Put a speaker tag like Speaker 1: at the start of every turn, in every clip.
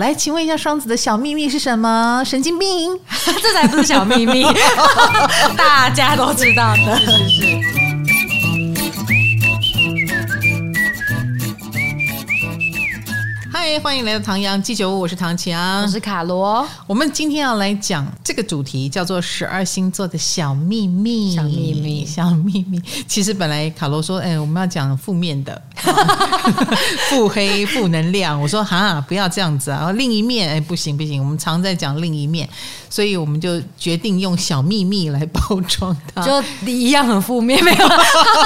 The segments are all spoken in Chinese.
Speaker 1: 来，请问一下，双子的小秘密是什么？神经病，
Speaker 2: 这才不是小秘密，大家都知道的。
Speaker 1: 是是是。嗨，欢迎来到唐阳鸡酒屋，我是唐强，
Speaker 2: 我是卡罗。
Speaker 1: 我们今天要来讲这个主题，叫做十二星座的小秘密。
Speaker 2: 小秘密，
Speaker 1: 小秘密。其实本来卡罗说，哎，我们要讲负面的，腹黑、负能量。我说哈，不要这样子啊。另一面，哎，不行不行，我们常在讲另一面，所以我们就决定用小秘密来包装它，
Speaker 2: 就一样很负面，没有。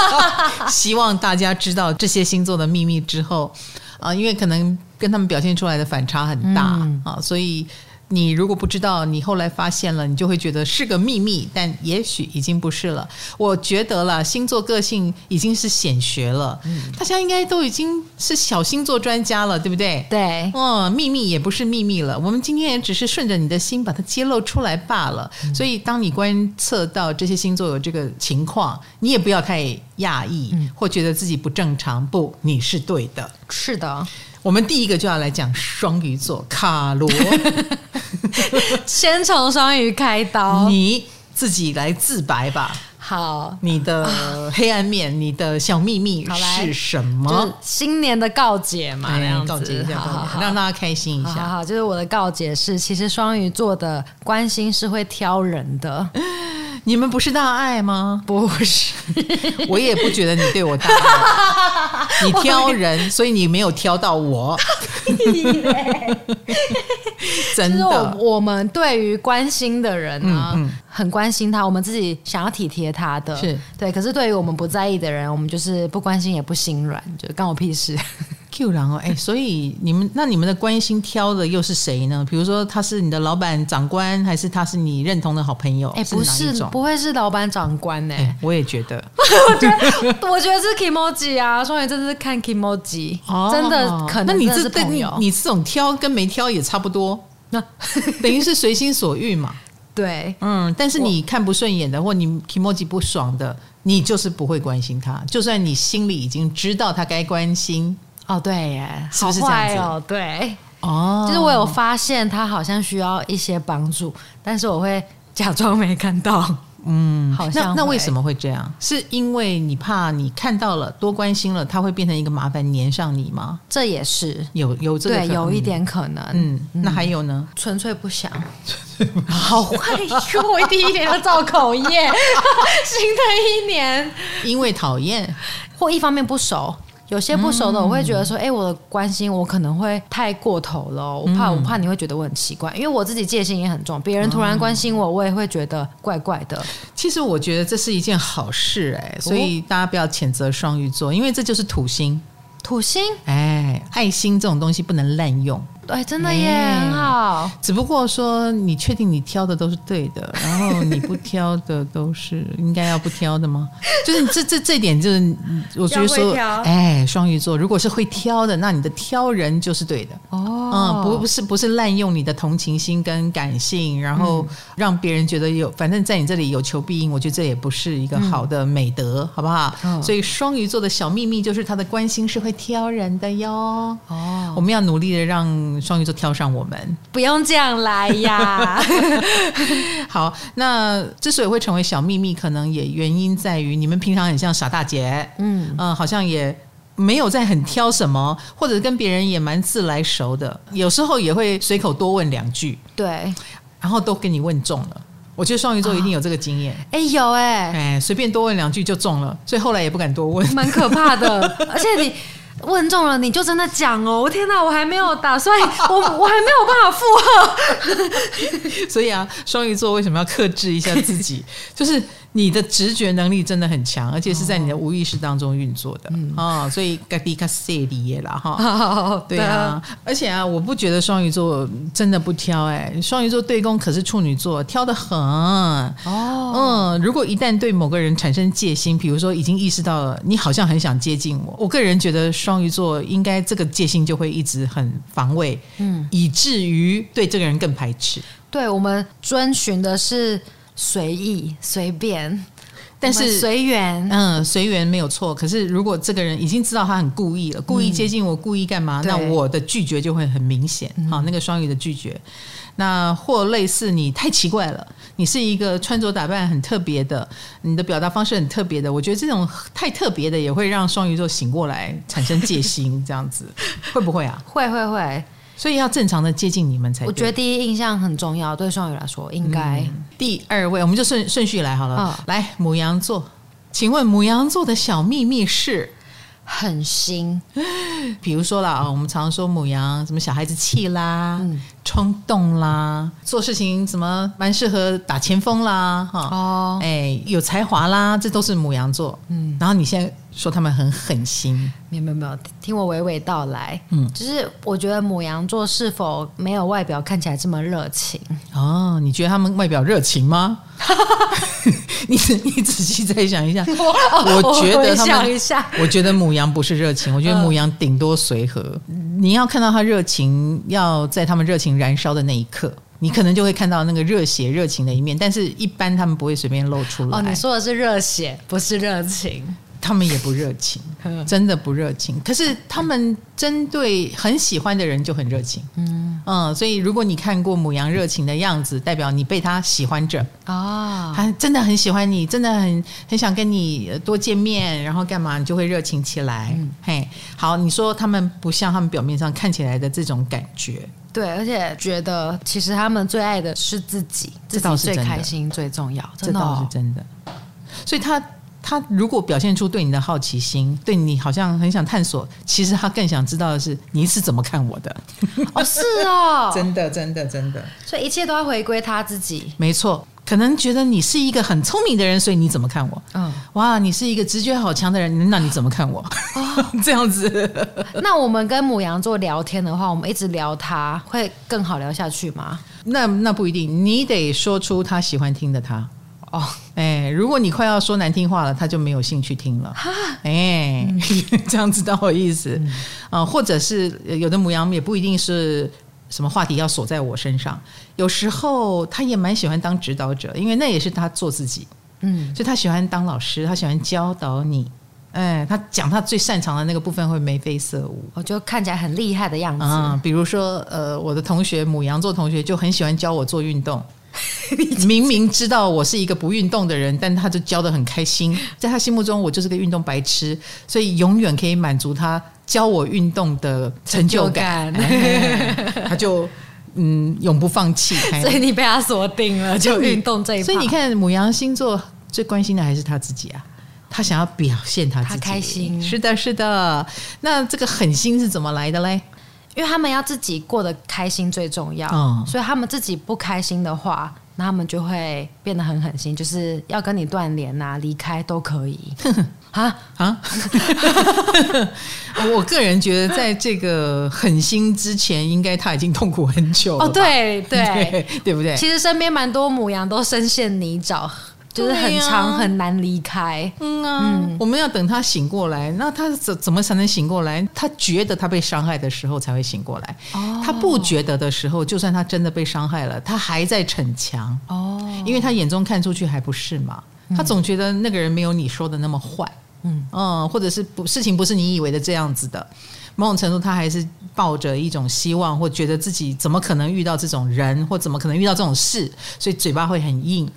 Speaker 1: 希望大家知道这些星座的秘密之后。啊，因为可能跟他们表现出来的反差很大，嗯、啊，所以你如果不知道，你后来发现了，你就会觉得是个秘密，但也许已经不是了。我觉得了，星座个性已经是显学了，嗯、大家应该都已经是小星座专家了，对不对？
Speaker 2: 对，
Speaker 1: 哦，秘密也不是秘密了，我们今天也只是顺着你的心把它揭露出来罢了。嗯、所以，当你观测到这些星座有这个情况，你也不要太讶异，嗯、或觉得自己不正常。不，你是对的。
Speaker 2: 是的，
Speaker 1: 我们第一个就要来讲双鱼座卡罗，
Speaker 2: 先从双鱼开刀，
Speaker 1: 你自己来自白吧。
Speaker 2: 好，
Speaker 1: 你的黑暗面，啊、你的小秘密是什么？
Speaker 2: 新年的告解嘛，这样子，告解一下，
Speaker 1: 好好让大家开心一下。
Speaker 2: 好，好，就是我的告解是，其实双鱼座的关心是会挑人的。
Speaker 1: 你们不是大爱吗？
Speaker 2: 不是，
Speaker 1: 我也不觉得你对我大爱。你挑人，所以你没有挑到我。真的，
Speaker 2: 我，我们对于关心的人呢，嗯嗯、很关心他，我们自己想要体贴他的，
Speaker 1: 是
Speaker 2: 对。可是对于我们不在意的人，我们就是不关心也不心软，就干我屁事。
Speaker 1: Q 然后哎，所以你们那你们的关心挑的又是谁呢？比如说他是你的老板长官，还是他是你认同的好朋友？
Speaker 2: 哎，不是，不会是老板长官呢？
Speaker 1: 我也觉得，
Speaker 2: 我觉得，我觉得是 Kimoji 啊，双鱼真的是看 Kimoji，真的可能。那
Speaker 1: 你这对你你这种挑跟没挑也差不多，那 等于是随心所欲嘛？
Speaker 2: 对，
Speaker 1: 嗯，但是你看不顺眼的，或你 Kimoji 不爽的，你就是不会关心他，就算你心里已经知道他该关心。
Speaker 2: 哦，对耶，
Speaker 1: 是不是这样子？
Speaker 2: 哦，对，
Speaker 1: 哦，
Speaker 2: 就是我有发现他好像需要一些帮助，但是我会假装没看到。
Speaker 1: 嗯，好像那那为什么会这样？是因为你怕你看到了多关心了，他会变成一个麻烦粘上你吗？
Speaker 2: 这也是
Speaker 1: 有有这个
Speaker 2: 对，有一点可能。
Speaker 1: 嗯，那还有呢？
Speaker 2: 纯粹不想，好坏哟！我第一年要造口业，新的一年
Speaker 1: 因为讨厌
Speaker 2: 或一方面不熟。有些不熟的，我会觉得说，哎、欸，我的关心我可能会太过头了，我怕我怕你会觉得我很奇怪，因为我自己戒心也很重，别人突然关心我，我也会觉得怪怪的。
Speaker 1: 其实我觉得这是一件好事，哎，所以大家不要谴责双鱼座，因为这就是土星，
Speaker 2: 土星，
Speaker 1: 哎，爱心这种东西不能滥用。
Speaker 2: 对，真的耶很好。
Speaker 1: 只不过说，你确定你挑的都是对的，然后你不挑的都是应该要不挑的吗？就是这这这点，就是我觉得说，哎，双鱼座如果是会挑的，那你的挑人就是对的。哦，嗯，不不是不是滥用你的同情心跟感性，然后让别人觉得有，反正在你这里有求必应，我觉得这也不是一个好的美德，好不好？所以双鱼座的小秘密就是他的关心是会挑人的哟。哦，我们要努力的让。双鱼座挑上我们，
Speaker 2: 不用这样来呀。
Speaker 1: 好，那之所以会成为小秘密，可能也原因在于你们平常很像傻大姐，嗯。嗯、呃，好像也没有在很挑什么，或者跟别人也蛮自来熟的，有时候也会随口多问两句，
Speaker 2: 对，
Speaker 1: 然后都给你问中了。我觉得双鱼座一定有这个经验，
Speaker 2: 哎、哦，有哎，
Speaker 1: 哎，随便多问两句就中了，所以后来也不敢多问，
Speaker 2: 蛮可怕的，而且你。问中了你就真的讲哦！我天哪，我还没有打算，我我还没有办法附和。
Speaker 1: 所以啊，双鱼座为什么要克制一下自己？就是。你的直觉能力真的很强，而且是在你的无意识当中运作的啊、哦哦，所以该比卡塞利耶啦哈。对啊，而且啊，我不觉得双鱼座真的不挑哎、欸，双鱼座对宫可是处女座，挑的很哦。嗯，如果一旦对某个人产生戒心，比如说已经意识到了你好像很想接近我，我个人觉得双鱼座应该这个戒心就会一直很防卫，嗯，以至于对这个人更排斥。
Speaker 2: 对，我们遵循的是。随意随便，
Speaker 1: 但是
Speaker 2: 随缘，
Speaker 1: 嗯，随缘没有错。可是如果这个人已经知道他很故意了，故意接近我，故意干嘛？嗯、那我的拒绝就会很明显。好，那个双鱼的拒绝，那或类似你太奇怪了，你是一个穿着打扮很特别的，你的表达方式很特别的。我觉得这种太特别的也会让双鱼座醒过来，产生戒心，这样子 会不会啊？
Speaker 2: 会会会。
Speaker 1: 所以要正常的接近你们才对。
Speaker 2: 我觉得第一印象很重要，对双鱼来说应该、嗯。
Speaker 1: 第二位，我们就顺顺序来好了。哦、来，母羊座，请问母羊座的小秘密是？
Speaker 2: 狠心，
Speaker 1: 比如说啦啊，我们常说母羊什么小孩子气啦，嗯、冲动啦，做事情什么蛮适合打前锋啦，哈哦，哎，有才华啦，这都是母羊座。嗯，然后你现在说他们很狠心，
Speaker 2: 没有没有没有，听我娓娓道来。嗯，就是我觉得母羊座是否没有外表看起来这么热情？
Speaker 1: 哦，你觉得他们外表热情吗？你你仔细再想一下，我，我觉得他们，我，我觉得母羊不是热情，我觉得母羊顶多随和。嗯、你要看到他热情，要在他们热情燃烧的那一刻，你可能就会看到那个热血热情的一面。但是，一般他们不会随便露出来。
Speaker 2: 哦，你说的是热血，不是热情。
Speaker 1: 他们也不热情，真的不热情。可是他们针对很喜欢的人就很热情，嗯嗯。所以如果你看过母羊热情的样子，代表你被他喜欢着啊，他真的很喜欢你，真的很很想跟你多见面，然后干嘛，你就会热情起来。嗯、嘿，好，你说他们不像他们表面上看起来的这种感觉，
Speaker 2: 对，而且觉得其实他们最爱的是自己，自己是最开心最重要，
Speaker 1: 这倒是真的。所以他。他如果表现出对你的好奇心，对你好像很想探索，其实他更想知道的是你是怎么看我的。
Speaker 2: 哦，是哦，
Speaker 1: 真的，真的，真的。
Speaker 2: 所以一切都要回归他自己。
Speaker 1: 没错，可能觉得你是一个很聪明的人，所以你怎么看我？嗯，哇，你是一个直觉好强的人，那你怎么看我？哦，这样子。
Speaker 2: 那我们跟母羊座聊天的话，我们一直聊他，会更好聊下去吗？
Speaker 1: 那那不一定，你得说出他喜欢听的他。哦，哎，如果你快要说难听话了，他就没有兴趣听了。哈，哎，嗯、这样知道我意思啊、嗯？或者是有的母羊也不一定是什么话题要锁在我身上，有时候他也蛮喜欢当指导者，因为那也是他做自己。嗯，所以他喜欢当老师，他喜欢教导你。哎，他讲他最擅长的那个部分会眉飞色舞，
Speaker 2: 我就看起来很厉害的样子。
Speaker 1: 啊、嗯，比如说，呃，我的同学母羊座同学就很喜欢教我做运动。明明知道我是一个不运动的人，但他就教的很开心。在他心目中，我就是个运动白痴，所以永远可以满足他教我运动的成就感。就哎、他就嗯，永不放弃。
Speaker 2: 所以你被他锁定了，就运动这一。
Speaker 1: 所以你看，母羊星座最关心的还是他自己啊，他想要表现他自己，
Speaker 2: 他开心。
Speaker 1: 是的，是的。那这个狠心是怎么来的嘞？
Speaker 2: 因为他们要自己过得开心最重要，嗯，所以他们自己不开心的话，那他们就会变得很狠心，就是要跟你断联呐、离开都可以。啊啊！
Speaker 1: 我个人觉得，在这个狠心之前，应该他已经痛苦很久了。哦，
Speaker 2: 对对
Speaker 1: 对，对不对？
Speaker 2: 其实身边蛮多母羊都深陷泥沼。就是很长很难离开，
Speaker 1: 嗯啊，嗯，我们要等他醒过来，那他怎怎么才能醒过来？他觉得他被伤害的时候才会醒过来，哦，他不觉得的时候，就算他真的被伤害了，他还在逞强，哦，因为他眼中看出去还不是嘛，他总觉得那个人没有你说的那么坏，嗯。嗯，或者是不事情不是你以为的这样子的，某种程度他还是抱着一种希望，或觉得自己怎么可能遇到这种人，或怎么可能遇到这种事，所以嘴巴会很硬。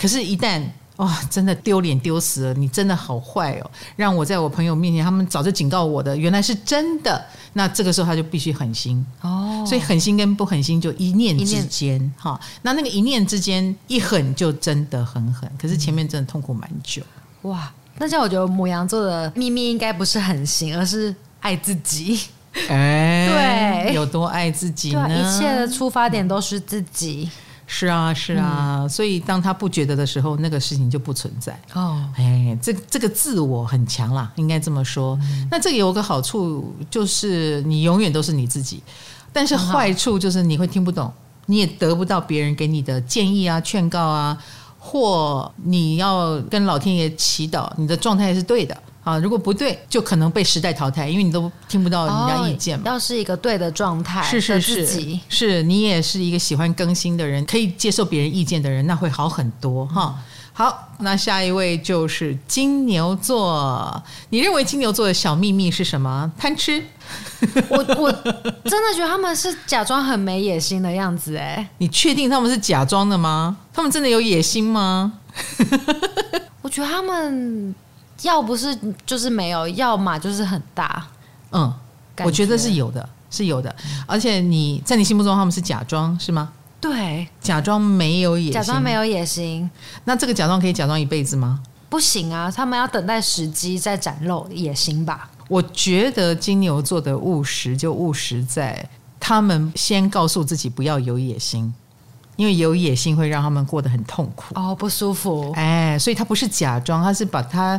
Speaker 1: 可是，一旦哇、哦，真的丢脸丢死了，你真的好坏哦！让我在我朋友面前，他们早就警告我的，原来是真的。那这个时候他就必须狠心哦，所以狠心跟不狠心就一念之间哈。那那个一念之间一狠就真的很狠，可是前面真的痛苦蛮久。
Speaker 2: 哇，那像我觉得母羊座的秘密应该不是狠心，而是爱自己。
Speaker 1: 哎，对，有多爱自己呢？
Speaker 2: 一切的出发点都是自己。
Speaker 1: 是啊，是啊，嗯、所以当他不觉得的时候，那个事情就不存在。哦，哎，这这个自我很强啦，应该这么说。嗯、那这个有个好处，就是你永远都是你自己。但是坏处就是你会听不懂，你也得不到别人给你的建议啊、劝告啊，或你要跟老天爷祈祷，你的状态是对的。啊，如果不对，就可能被时代淘汰，因为你都听不到人家意见嘛。
Speaker 2: 要是一个对的状态，
Speaker 1: 是是是，是你也是一个喜欢更新的人，可以接受别人意见的人，那会好很多哈。好，那下一位就是金牛座。你认为金牛座的小秘密是什么？贪吃？
Speaker 2: 我我真的觉得他们是假装很没野心的样子哎。
Speaker 1: 你确定他们是假装的吗？他们真的有野心吗？
Speaker 2: 我觉得他们要不是就是没有，要么就是很大。
Speaker 1: 嗯，我觉得是有的，是有的。而且你在你心目中他们是假装是吗？
Speaker 2: 对，
Speaker 1: 假装没有野心，
Speaker 2: 假装没有野心。
Speaker 1: 那这个假装可以假装一辈子吗？
Speaker 2: 不行啊，他们要等待时机再展露野心吧。
Speaker 1: 我觉得金牛座的务实就务实在，他们先告诉自己不要有野心，因为有野心会让他们过得很痛苦
Speaker 2: 哦，不舒服。
Speaker 1: 哎，所以他不是假装，他是把它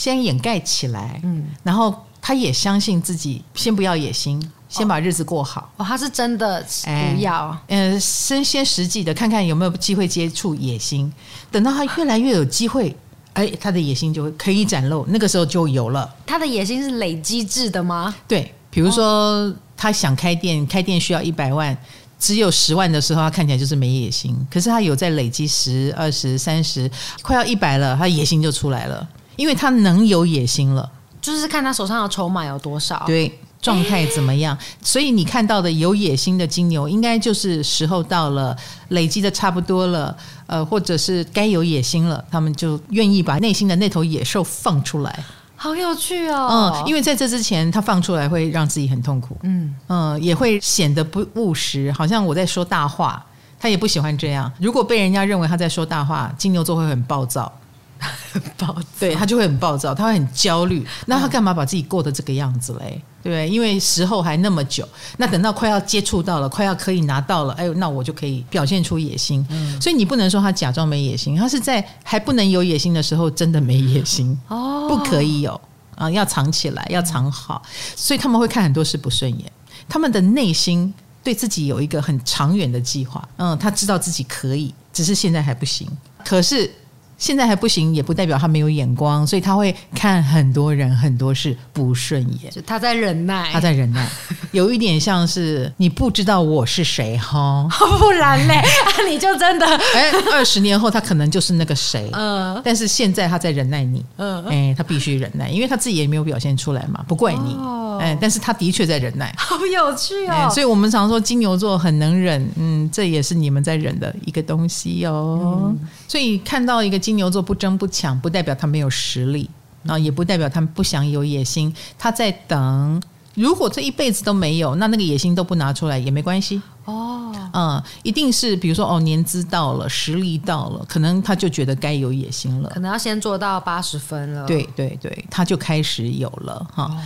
Speaker 1: 先掩盖起来，嗯，然后他也相信自己，先不要野心，先把日子过好。
Speaker 2: 哦，他是真的不要，
Speaker 1: 嗯、呃，先先实际的看看有没有机会接触野心，等到他越来越有机会。哎，他的野心就会可以展露，那个时候就有了。
Speaker 2: 他的野心是累积制的吗？
Speaker 1: 对，比如说、哦、他想开店，开店需要一百万，只有十万的时候，他看起来就是没野心。可是他有在累积十、二十、三十，快要一百了，他野心就出来了，因为他能有野心了，
Speaker 2: 就是看他手上的筹码有多少。
Speaker 1: 对。状态怎么样？所以你看到的有野心的金牛，应该就是时候到了，累积的差不多了，呃，或者是该有野心了，他们就愿意把内心的那头野兽放出来。
Speaker 2: 好有趣哦！
Speaker 1: 嗯，因为在这之前，他放出来会让自己很痛苦，嗯嗯，也会显得不务实，好像我在说大话。他也不喜欢这样。如果被人家认为他在说大话，金牛座会很暴躁。
Speaker 2: 很 暴躁，
Speaker 1: 对，他就会很暴躁，他会很焦虑。那他干嘛把自己过得这个样子嘞？对，因为时候还那么久，那等到快要接触到了，快要可以拿到了，哎呦，那我就可以表现出野心。嗯，所以你不能说他假装没野心，他是在还不能有野心的时候，真的没野心哦，不可以有啊，要藏起来，要藏好。所以他们会看很多事不顺眼，他们的内心对自己有一个很长远的计划。嗯，他知道自己可以，只是现在还不行。可是。现在还不行，也不代表他没有眼光，所以他会看很多人很多事不顺眼。
Speaker 2: 他在忍耐，
Speaker 1: 他在忍耐，有一点像是你不知道我是谁哈，
Speaker 2: 不然嘞，啊、你就真的
Speaker 1: 哎，二十年后他可能就是那个谁，嗯，但是现在他在忍耐你，嗯，哎，他必须忍耐，因为他自己也没有表现出来嘛，不怪你。哦。哎，但是他的确在忍耐，
Speaker 2: 好有趣哦。
Speaker 1: 所以我们常说金牛座很能忍，嗯，这也是你们在忍的一个东西哦。嗯、所以看到一个金牛座不争不抢，不代表他没有实力，啊也不代表他们不想有野心。他在等，如果这一辈子都没有，那那个野心都不拿出来也没关系哦。嗯，一定是比如说哦，年资到了，实力到了，可能他就觉得该有野心了，
Speaker 2: 可能要先做到八十分了。
Speaker 1: 对对对，他就开始有了哈。哦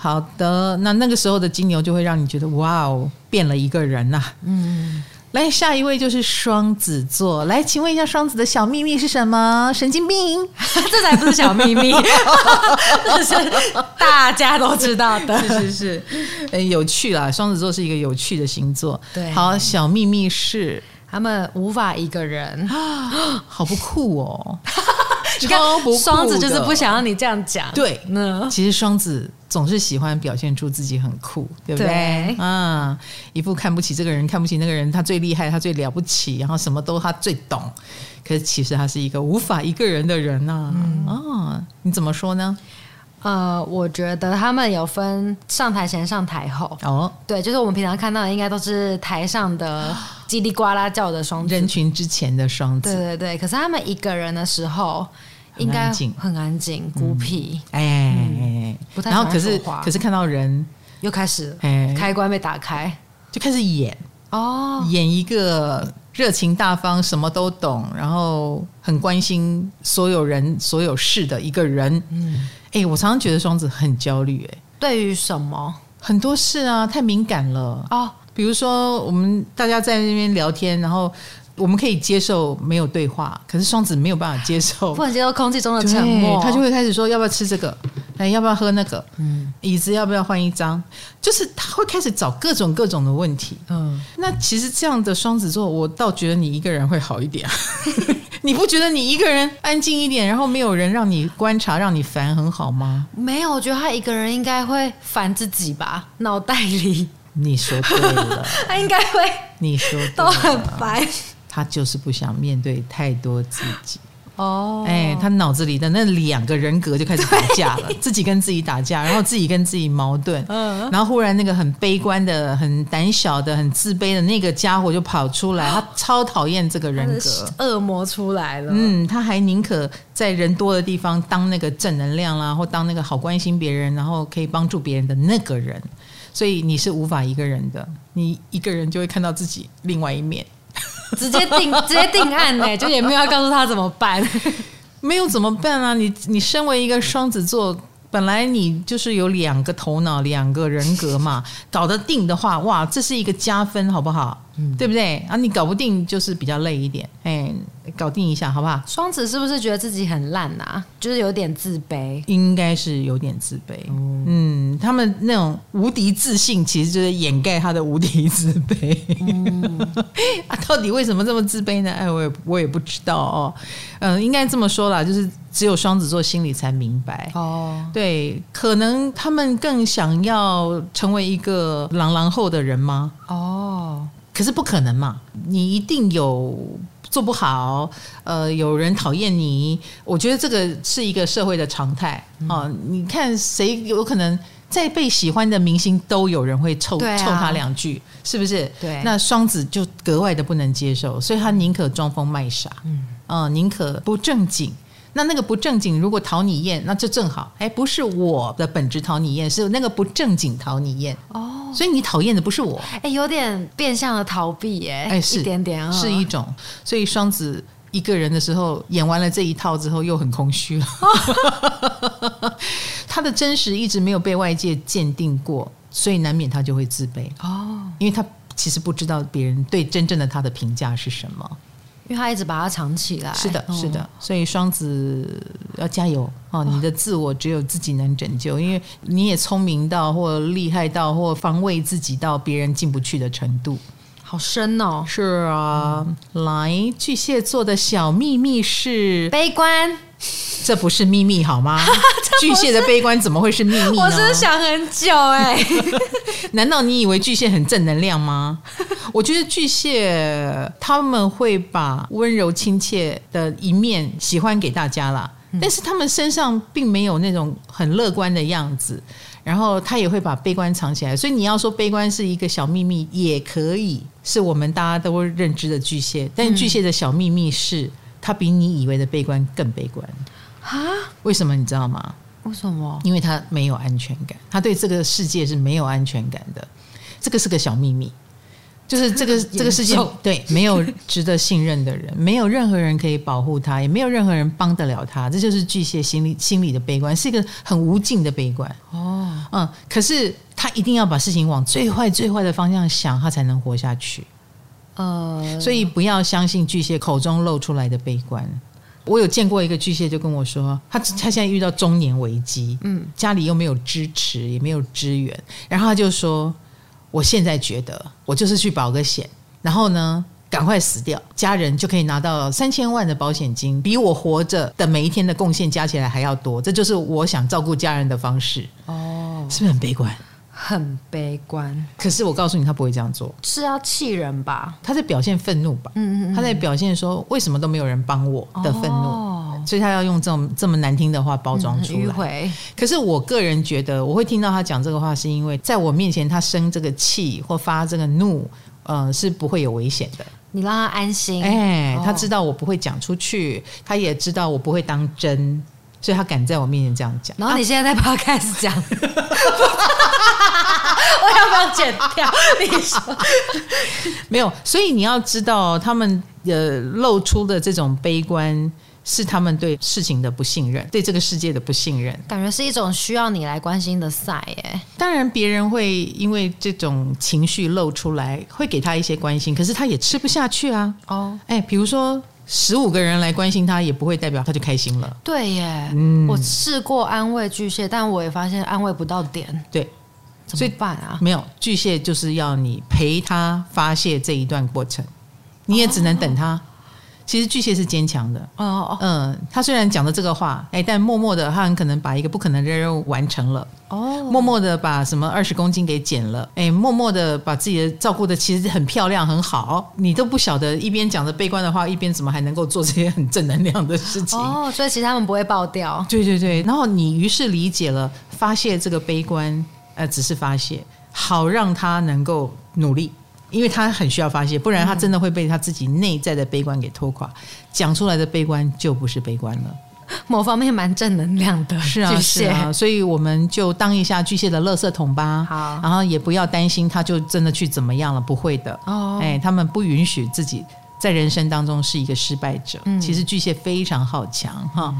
Speaker 1: 好的，那那个时候的金牛就会让你觉得哇哦，变了一个人呐、啊。嗯，来下一位就是双子座，来，请问一下双子的小秘密是什么？神经病？
Speaker 2: 这才不是小秘密，这是大家都知道的。
Speaker 1: 是是是，嗯，有趣啦。双子座是一个有趣的星座。
Speaker 2: 对，
Speaker 1: 好，小秘密是
Speaker 2: 他们无法一个人，
Speaker 1: 好不酷哦。
Speaker 2: 超不双子就是不想让你这样讲。
Speaker 1: 对，那其实双子总是喜欢表现出自己很酷，对不对？对啊，一副看不起这个人，看不起那个人，他最厉害，他最了不起，然后什么都他最懂。可是其实他是一个无法一个人的人呐、啊。嗯、啊，你怎么说呢？
Speaker 2: 呃，我觉得他们有分上台前、上台后。哦，对，就是我们平常看到的，应该都是台上的叽里呱啦叫的双子，
Speaker 1: 人群之前的双子。
Speaker 2: 对对对，可是他们一个人的时候，应该很安静、孤僻。
Speaker 1: 哎，不太。然后可是可是看到人
Speaker 2: 又开始，哎，开关被打开，
Speaker 1: 就开始演哦，演一个热情大方、什么都懂，然后很关心所有人、所有事的一个人。嗯。哎，我常常觉得双子很焦虑。哎，
Speaker 2: 对于什么？
Speaker 1: 很多事啊，太敏感了哦。比如说，我们大家在那边聊天，然后我们可以接受没有对话，可是双子没有办法接受，
Speaker 2: 不能接受空气中的沉默，
Speaker 1: 他就会开始说要不要吃这个，哎，要不要喝那个，嗯，椅子要不要换一张，就是他会开始找各种各种的问题。嗯，那其实这样的双子座，我倒觉得你一个人会好一点。你不觉得你一个人安静一点，然后没有人让你观察，让你烦，很好吗？
Speaker 2: 没有，我觉得他一个人应该会烦自己吧，脑袋里。
Speaker 1: 你说对了，
Speaker 2: 他应该会。
Speaker 1: 你说，
Speaker 2: 都很烦。
Speaker 1: 他就是不想面对太多自己。
Speaker 2: 哦，
Speaker 1: 哎，他脑子里的那两个人格就开始打架了，自己跟自己打架，然后自己跟自己矛盾，嗯，然后忽然那个很悲观的、很胆小的、很自卑的那个家伙就跑出来，他超讨厌这个人格，
Speaker 2: 恶魔出来了，
Speaker 1: 嗯，他还宁可在人多的地方当那个正能量啦，或当那个好关心别人，然后可以帮助别人的那个人，所以你是无法一个人的，你一个人就会看到自己另外一面。
Speaker 2: 直接定直接定案呢，就也没有要告诉他怎么办，
Speaker 1: 没有怎么办啊？你你身为一个双子座，本来你就是有两个头脑、两个人格嘛，搞得定的话，哇，这是一个加分，好不好？嗯，对不对？啊，你搞不定就是比较累一点，哎。搞定一下，好不好？
Speaker 2: 双子是不是觉得自己很烂啊？就是有点自卑，
Speaker 1: 应该是有点自卑。嗯，嗯，他们那种无敌自信，其实就是掩盖他的无敌自卑。嗯、啊，到底为什么这么自卑呢？哎，我也我也不知道哦。嗯、呃，应该这么说啦，就是只有双子座心里才明白。哦，对，可能他们更想要成为一个朗朗后的人吗？哦，可是不可能嘛，你一定有。做不好，呃，有人讨厌你，我觉得这个是一个社会的常态啊、嗯哦。你看谁有可能再被喜欢的明星，都有人会臭、啊、臭他两句，是不是？
Speaker 2: 对。
Speaker 1: 那双子就格外的不能接受，所以他宁可装疯卖傻，嗯，宁可不正经。那那个不正经，如果讨你厌，那就正好。哎，不是我的本质讨你厌，是那个不正经讨你厌。哦，所以你讨厌的不是我。
Speaker 2: 哎，有点变相的逃避，哎，哎，
Speaker 1: 是
Speaker 2: 一点点、哦，
Speaker 1: 是一种。所以双子一个人的时候，演完了这一套之后，又很空虚了。哦、他的真实一直没有被外界鉴定过，所以难免他就会自卑。哦，因为他其实不知道别人对真正的他的评价是什么。
Speaker 2: 因为他一直把它藏起来，
Speaker 1: 是的，是的，所以双子要加油。哦！你的自我只有自己能拯救，因为你也聪明到或厉害到或防卫自己到别人进不去的程度，
Speaker 2: 好深哦！
Speaker 1: 是啊，嗯、来，巨蟹座的小秘密是？
Speaker 2: 悲观。
Speaker 1: 这不是秘密好吗？巨蟹的悲观怎么会是秘密呢？
Speaker 2: 我是想很久哎、欸，
Speaker 1: 难道你以为巨蟹很正能量吗？我觉得巨蟹他们会把温柔亲切的一面喜欢给大家啦，但是他们身上并没有那种很乐观的样子，然后他也会把悲观藏起来。所以你要说悲观是一个小秘密也可以，是我们大家都认知的巨蟹，但巨蟹的小秘密是。他比你以为的悲观更悲观啊？为什么你知道吗？
Speaker 2: 为什么？
Speaker 1: 因为他没有安全感，他对这个世界是没有安全感的。这个是个小秘密，就是这个 这个世界对没有值得信任的人，没有任何人可以保护他，也没有任何人帮得了他。这就是巨蟹心里心里的悲观，是一个很无尽的悲观。哦，嗯，可是他一定要把事情往最坏最坏的方向想，他才能活下去。呃，所以不要相信巨蟹口中露出来的悲观。我有见过一个巨蟹，就跟我说，他他现在遇到中年危机，嗯，家里又没有支持，也没有支援，然后他就说，我现在觉得我就是去保个险，然后呢，赶快死掉，家人就可以拿到三千万的保险金，比我活着的每一天的贡献加起来还要多。这就是我想照顾家人的方式。哦，是不是很悲观？
Speaker 2: 很悲观，
Speaker 1: 可是我告诉你，他不会这样做，
Speaker 2: 是要气人吧？
Speaker 1: 他在表现愤怒吧？嗯嗯，他在表现说为什么都没有人帮我的愤怒，哦，所以他要用这种这么难听的话包装出来。嗯，可是我个人觉得，我会听到他讲这个话，是因为在我面前他生这个气或发这个怒，呃，是不会有危险的。
Speaker 2: 你让他安心，
Speaker 1: 哎，他知道我不会讲出去，他也知道我不会当真，所以他敢在我面前这样讲。
Speaker 2: 然后你现在在 Podcast 讲。我要不要剪掉？你说
Speaker 1: 没有，所以你要知道，他们呃露出的这种悲观，是他们对事情的不信任，对这个世界的不信任。
Speaker 2: 感觉是一种需要你来关心的赛耶。
Speaker 1: 当然，别人会因为这种情绪露出来，会给他一些关心，可是他也吃不下去啊。哦，哎，比如说十五个人来关心他，也不会代表他就开心了。
Speaker 2: 对耶，嗯，我试过安慰巨蟹，但我也发现安慰不到点。
Speaker 1: 对。
Speaker 2: 怎么办啊？
Speaker 1: 没有，巨蟹就是要你陪他发泄这一段过程，你也只能等他。哦、其实巨蟹是坚强的。
Speaker 2: 哦哦，
Speaker 1: 嗯，他虽然讲的这个话，哎，但默默的他很可能把一个不可能的任务完成了。哦，默默的把什么二十公斤给减了，哎，默默的把自己的照顾的其实很漂亮很好，你都不晓得一边讲着悲观的话，一边怎么还能够做这些很正能量的事情。
Speaker 2: 哦，所以其实他们不会爆掉，
Speaker 1: 对对对，然后你于是理解了发泄这个悲观，呃，只是发泄，好让他能够努力。因为他很需要发泄，不然他真的会被他自己内在的悲观给拖垮。讲出来的悲观就不是悲观了，
Speaker 2: 某方面蛮正能量的。
Speaker 1: 是啊，是啊，所以我们就当一下巨蟹的垃圾桶吧。
Speaker 2: 好，
Speaker 1: 然后也不要担心他就真的去怎么样了，不会的。哦，哎，他们不允许自己在人生当中是一个失败者。嗯，其实巨蟹非常好强哈。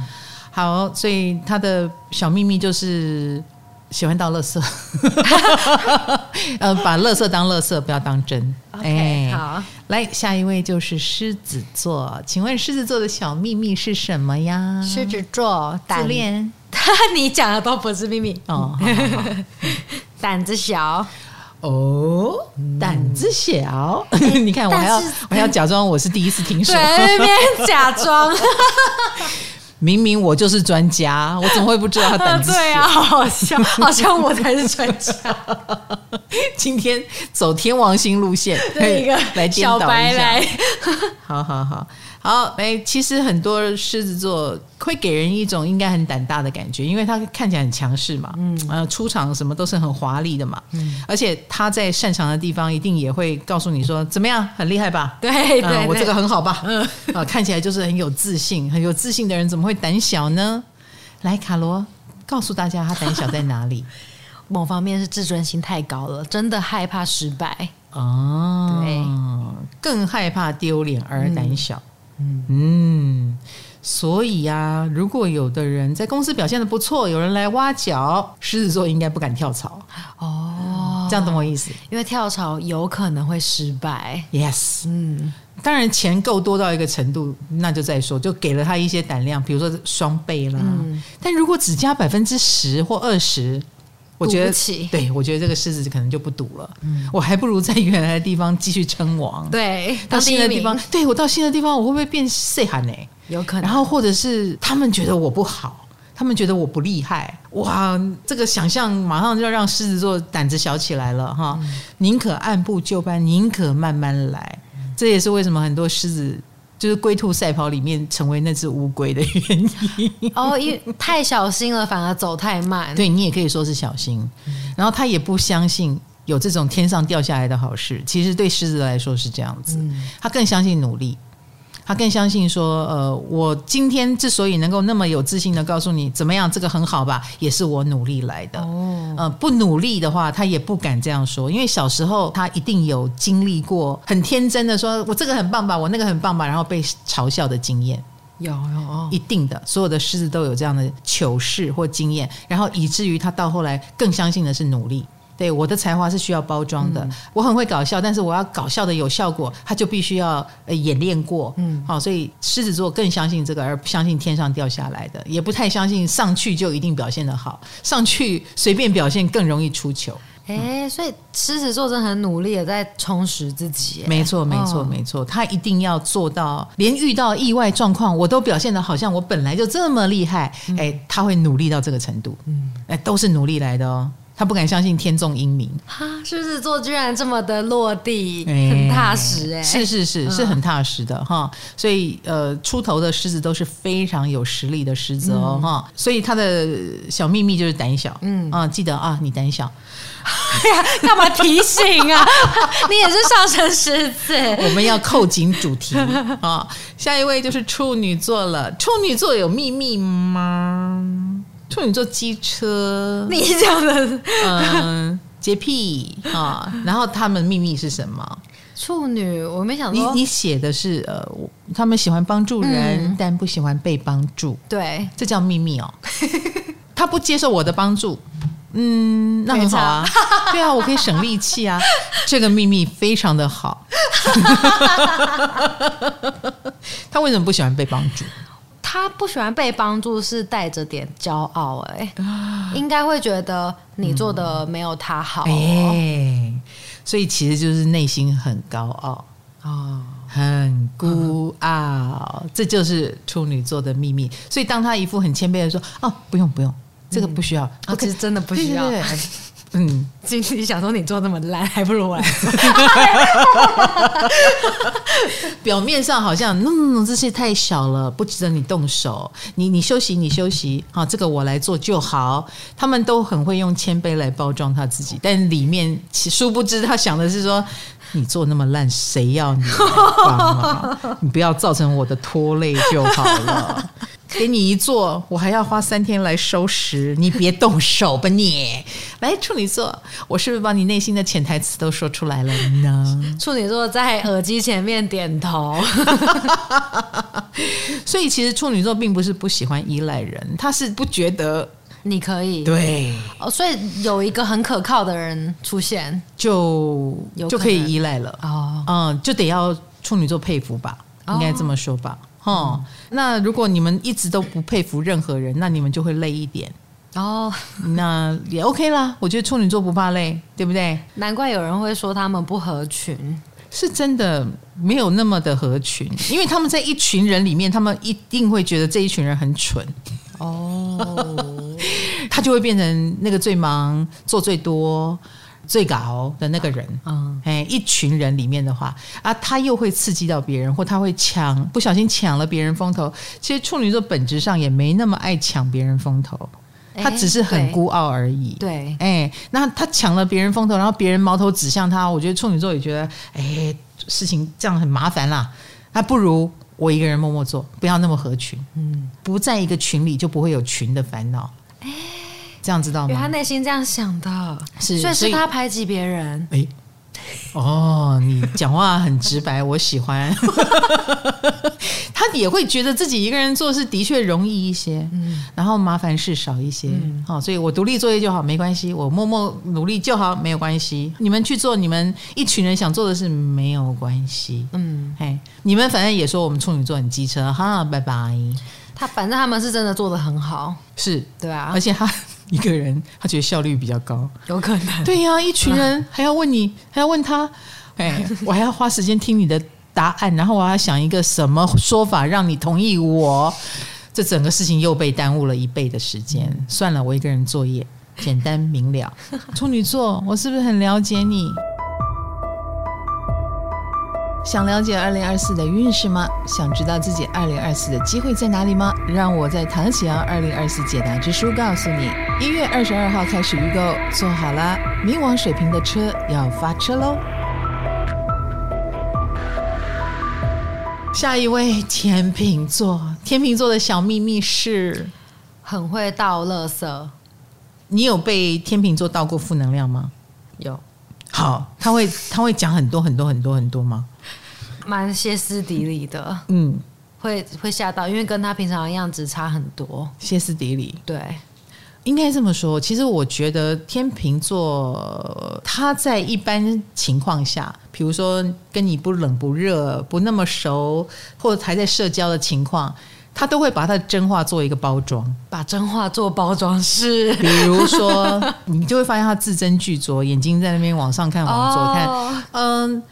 Speaker 1: 好，所以他的小秘密就是。喜欢倒垃圾，呃，把垃圾当垃圾，不要当真。
Speaker 2: 哎，好，
Speaker 1: 来下一位就是狮子座，请问狮子座的小秘密是什么呀？
Speaker 2: 狮子座
Speaker 1: 自恋，
Speaker 2: 你讲的都不是秘密。哦。好好好。胆子小。
Speaker 1: 哦，胆子小，你看我还要我还要假装我是第一次听说，
Speaker 2: 对面假装。
Speaker 1: 明明我就是专家，我怎么会不知道他胆子小？
Speaker 2: 对啊，好像，好像我才是专家。
Speaker 1: 今天走天王星路线，
Speaker 2: 一个
Speaker 1: 来颠倒一下。
Speaker 2: 小白来，
Speaker 1: 好 好好。好，哎，其实很多狮子座会给人一种应该很胆大的感觉，因为他看起来很强势嘛，嗯，呃，出场什么都是很华丽的嘛，嗯，而且他在擅长的地方一定也会告诉你说怎么样，很厉害吧？
Speaker 2: 对
Speaker 1: 对，我这个很好吧？嗯，啊，看起来就是很有自信，很有自信的人怎么会胆小呢？来，卡罗告诉大家他胆小在哪里？
Speaker 2: 某方面是自尊心太高了，真的害怕失败
Speaker 1: 哦，对，更害怕丢脸而胆小。嗯嗯，所以呀、啊，如果有的人在公司表现的不错，有人来挖角，狮子座应该不敢跳槽哦。这样懂我意思？
Speaker 2: 因为跳槽有可能会失败。
Speaker 1: Yes，嗯，当然钱够多到一个程度，那就再说，就给了他一些胆量，比如说双倍啦。嗯、但如果只加百分之十或二十。我觉得，对，我觉得这个狮子可能就不赌了。嗯，我还不如在原来的地方继续称王。
Speaker 2: 对，
Speaker 1: 到新的地方，对，我到新的地方，我会不会变岁寒呢？
Speaker 2: 有可能。
Speaker 1: 然后或者是他们觉得我不好，他们觉得我不厉害。哇，这个想象马上就要让狮子座胆子小起来了哈！宁可按部就班，宁可慢慢来。这也是为什么很多狮子。就是龟兔赛跑里面成为那只乌龟的原因
Speaker 2: 哦，因为太小心了，反而走太慢。
Speaker 1: 对，你也可以说是小心，然后他也不相信有这种天上掉下来的好事。其实对狮子来说是这样子，他更相信努力。他更相信说，呃，我今天之所以能够那么有自信的告诉你怎么样，这个很好吧，也是我努力来的。哦，呃，不努力的话，他也不敢这样说，因为小时候他一定有经历过很天真的说，我这个很棒吧，我那个很棒吧，然后被嘲笑的经验。
Speaker 2: 有有，
Speaker 1: 一定的，所有的狮子都有这样的糗事或经验，然后以至于他到后来更相信的是努力。对，我的才华是需要包装的，嗯、我很会搞笑，但是我要搞笑的有效果，他就必须要呃演练过，嗯，好，所以狮子座更相信这个，而不相信天上掉下来的，也不太相信上去就一定表现的好，上去随便表现更容易出糗。
Speaker 2: 哎，所以狮子座真的很努力的在充实自己。
Speaker 1: 没错，没错，没错，他一定要做到，连遇到意外状况，我都表现的好像我本来就这么厉害。哎、嗯，他会努力到这个程度，嗯，哎，都是努力来的哦。他不敢相信天纵英明，
Speaker 2: 哈，狮子座居然这么的落地，欸、很踏实哎，
Speaker 1: 是是是，是很踏实的哈。所以呃，出头的狮子都是非常有实力的狮子哦哈。嗯、所以他的小秘密就是胆小，嗯啊，记得啊，你胆小，
Speaker 2: 哎呀，干嘛提醒啊？你也是上升狮子，
Speaker 1: 我们要扣紧主题啊。下一位就是处女座了，处女座有秘密吗？处女座机车，
Speaker 2: 你讲的，
Speaker 1: 嗯，洁癖啊，然后他们秘密是什么？
Speaker 2: 处女，我没想
Speaker 1: 到你你写的是呃，他们喜欢帮助人，嗯、但不喜欢被帮助，
Speaker 2: 对，
Speaker 1: 这叫秘密哦。他不接受我的帮助，嗯，那很好啊，对啊，我可以省力气啊，这个秘密非常的好。他为什么不喜欢被帮助？
Speaker 2: 他不喜欢被帮助，是带着点骄傲哎、欸，应该会觉得你做的没有他好、哦，哎、
Speaker 1: 嗯欸，所以其实就是内心很高傲，哦，很孤傲，嗯、这就是处女座的秘密。所以当他一副很谦卑的说：“哦，不用不用，这个不需要。嗯”
Speaker 2: 哦，其实真的不需要。
Speaker 1: 嗯，
Speaker 2: 自己想说你做那么烂，还不如我来做。
Speaker 1: 表面上好像嗯，这些太小了，不值得你动手。你你休息，你休息，好，这个我来做就好。他们都很会用谦卑来包装他自己，但里面其殊不知他想的是说，你做那么烂，谁要你？你不要造成我的拖累就好了。给你一做，我还要花三天来收拾，你别动手吧你。来，处女座，我是不是把你内心的潜台词都说出来了呢？
Speaker 2: 处女座在耳机前面点头。
Speaker 1: 所以其实处女座并不是不喜欢依赖人，他是不觉得
Speaker 2: 你可以。
Speaker 1: 对，
Speaker 2: 哦，所以有一个很可靠的人出现，
Speaker 1: 就就可以依赖了。哦，嗯，就得要处女座佩服吧，应该这么说吧。哦，那如果你们一直都不佩服任何人，那你们就会累一点哦。那也 OK 啦，我觉得处女座不怕累，对不对？
Speaker 2: 难怪有人会说他们不合群，
Speaker 1: 是真的没有那么的合群，因为他们在一群人里面，他们一定会觉得这一群人很蠢哦，他就会变成那个最忙、做最多。最高的那个人，嗯，哎，一群人里面的话啊，他又会刺激到别人，或他会抢，不小心抢了别人风头。其实处女座本质上也没那么爱抢别人风头，他只是很孤傲而已。
Speaker 2: 对，
Speaker 1: 哎，那他抢了别人风头，然后别人矛头指向他，我觉得处女座也觉得，哎，事情这样很麻烦啦。那不如我一个人默默做，不要那么合群。嗯，不在一个群里就不会有群的烦恼。这样知道吗？
Speaker 2: 因为他内心这样想的，是，所以是他排挤别人。
Speaker 1: 哎，哦，你讲话很直白，我喜欢。他也会觉得自己一个人做事的确容易一些，嗯，然后麻烦事少一些，嗯，好，所以我独立作业就好，没关系，我默默努力就好，没有关系。你们去做你们一群人想做的事，没有关系。嗯，嘿，你们反正也说我们处女座很机车，哈，拜拜。
Speaker 2: 他反正他们是真的做的很好，
Speaker 1: 是
Speaker 2: 对啊，
Speaker 1: 而且他。一个人，他觉得效率比较高，
Speaker 2: 有可能。
Speaker 1: 对呀、啊，一群人还要问你，还要问他，哎，我还要花时间听你的答案，然后我还要想一个什么说法让你同意我，这整个事情又被耽误了一倍的时间。算了，我一个人作业，简单明了。处女座，我是不是很了解你？想了解二零二四的运势吗？想知道自己二零二四的机会在哪里吗？让我在唐启阳二零二四解答之书告诉你。一月二十二号开始预购，坐好了，冥王水瓶的车要发车喽！下一位天秤座，天秤座的小秘密是
Speaker 2: 很会倒垃圾。
Speaker 1: 你有被天秤座倒过负能量吗？
Speaker 2: 有。
Speaker 1: 好，他会他会讲很多很多很多很多吗？
Speaker 2: 蛮歇斯底里的，嗯，会会吓到，因为跟他平常的样子差很多，
Speaker 1: 歇斯底里。
Speaker 2: 对，
Speaker 1: 应该这么说。其实我觉得天秤座他在一般情况下，比如说跟你不冷不热，不那么熟，或者还在社交的情况，他都会把他的真话做一个包装，
Speaker 2: 把真话做包装是，
Speaker 1: 比如说你就会发现他字斟句酌，眼睛在那边往上看，往左看，嗯、哦。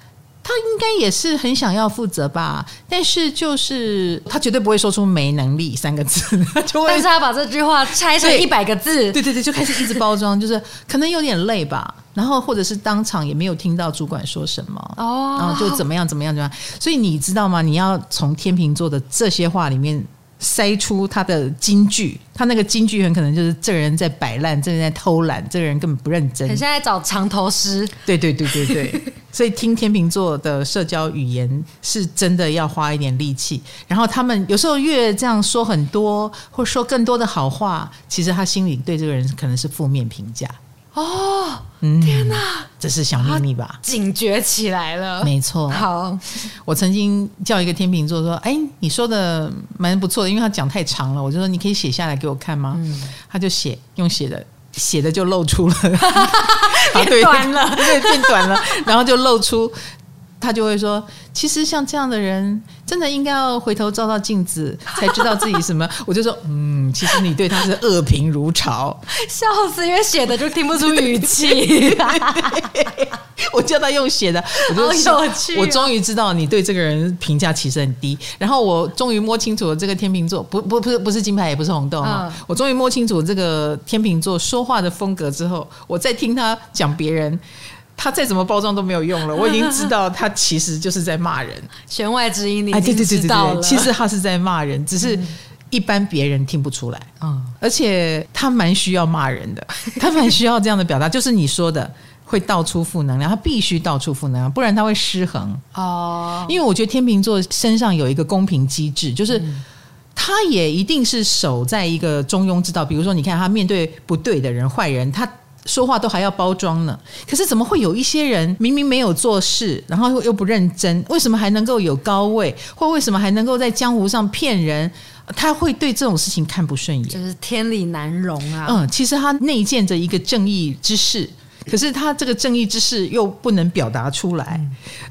Speaker 1: 他应该也是很想要负责吧，但是就是他绝对不会说出没能力三个字，就会，
Speaker 2: 但是他把这句话拆成一百个字，
Speaker 1: 对对对，就开始一直包装，就是可能有点累吧，然后或者是当场也没有听到主管说什么哦，然后就怎么样怎么样怎么样，所以你知道吗？你要从天秤座的这些话里面。筛出他的金句，他那个金句很可能就是这个人在摆烂，这个人在偷懒，这个人根本不认真。
Speaker 2: 你现在找藏头诗，
Speaker 1: 对对对对对。所以听天秤座的社交语言是真的要花一点力气。然后他们有时候越这样说很多，或说更多的好话，其实他心里对这个人可能是负面评价。
Speaker 2: 哦，天哪，
Speaker 1: 这是小秘密吧？
Speaker 2: 警觉起来了，
Speaker 1: 没错。
Speaker 2: 好，
Speaker 1: 我曾经叫一个天秤座说：“哎，你说的蛮不错的，因为他讲太长了，我就说你可以写下来给我看吗？”嗯，他就写，用写的，写的就露出了，
Speaker 2: 变短了，
Speaker 1: 对，变短了，然后就露出他就会说，其实像这样的人，真的应该要回头照照镜子，才知道自己什么。我就说，嗯，其实你对他是恶评如潮，
Speaker 2: 笑死，因为写的就听不出语气。
Speaker 1: 我叫他用写的，我就
Speaker 2: 好有趣哦。
Speaker 1: 我终于知道你对这个人评价其实很低。然后我终于摸清楚了这个天秤座，不不不是不是金牌，也不是红豆哈。嗯、我终于摸清楚这个天秤座说话的风格之后，我再听他讲别人。他再怎么包装都没有用了，我已经知道他其实就是在骂人。
Speaker 2: 弦外之音，你已经知道了。
Speaker 1: 对对对对对，其实他是在骂人，只是一般别人听不出来。嗯，而且他蛮需要骂人的，他蛮需要这样的表达，就是你说的会倒出负能量，他必须倒出负能量，不然他会失衡。哦，因为我觉得天秤座身上有一个公平机制，就是他也一定是守在一个中庸之道。比如说，你看他面对不对的人、坏人，他。说话都还要包装呢，可是怎么会有一些人明明没有做事，然后又不认真，为什么还能够有高位，或为什么还能够在江湖上骗人？他会对这种事情看不顺眼，
Speaker 2: 就是天理难容啊。
Speaker 1: 嗯，其实他内建着一个正义之士，可是他这个正义之士又不能表达出来，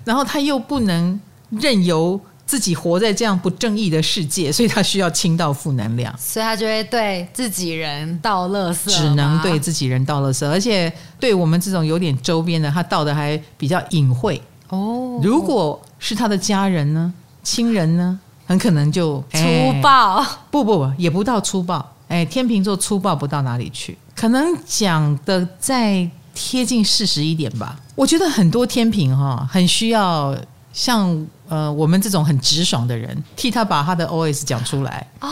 Speaker 1: 然后他又不能任由。自己活在这样不正义的世界，所以他需要倾倒负能量，
Speaker 2: 所以他就会对自己人倒垃圾，
Speaker 1: 只能对自己人倒垃圾，而且对我们这种有点周边的，他倒的还比较隐晦哦。如果是他的家人呢，亲人呢，很可能就
Speaker 2: 粗暴，
Speaker 1: 不不不，也不到粗暴。哎，天秤座粗暴不到哪里去，可能讲的再贴近事实一点吧。我觉得很多天秤哈，很需要像。呃，我们这种很直爽的人，替他把他的 OS 讲出来哦，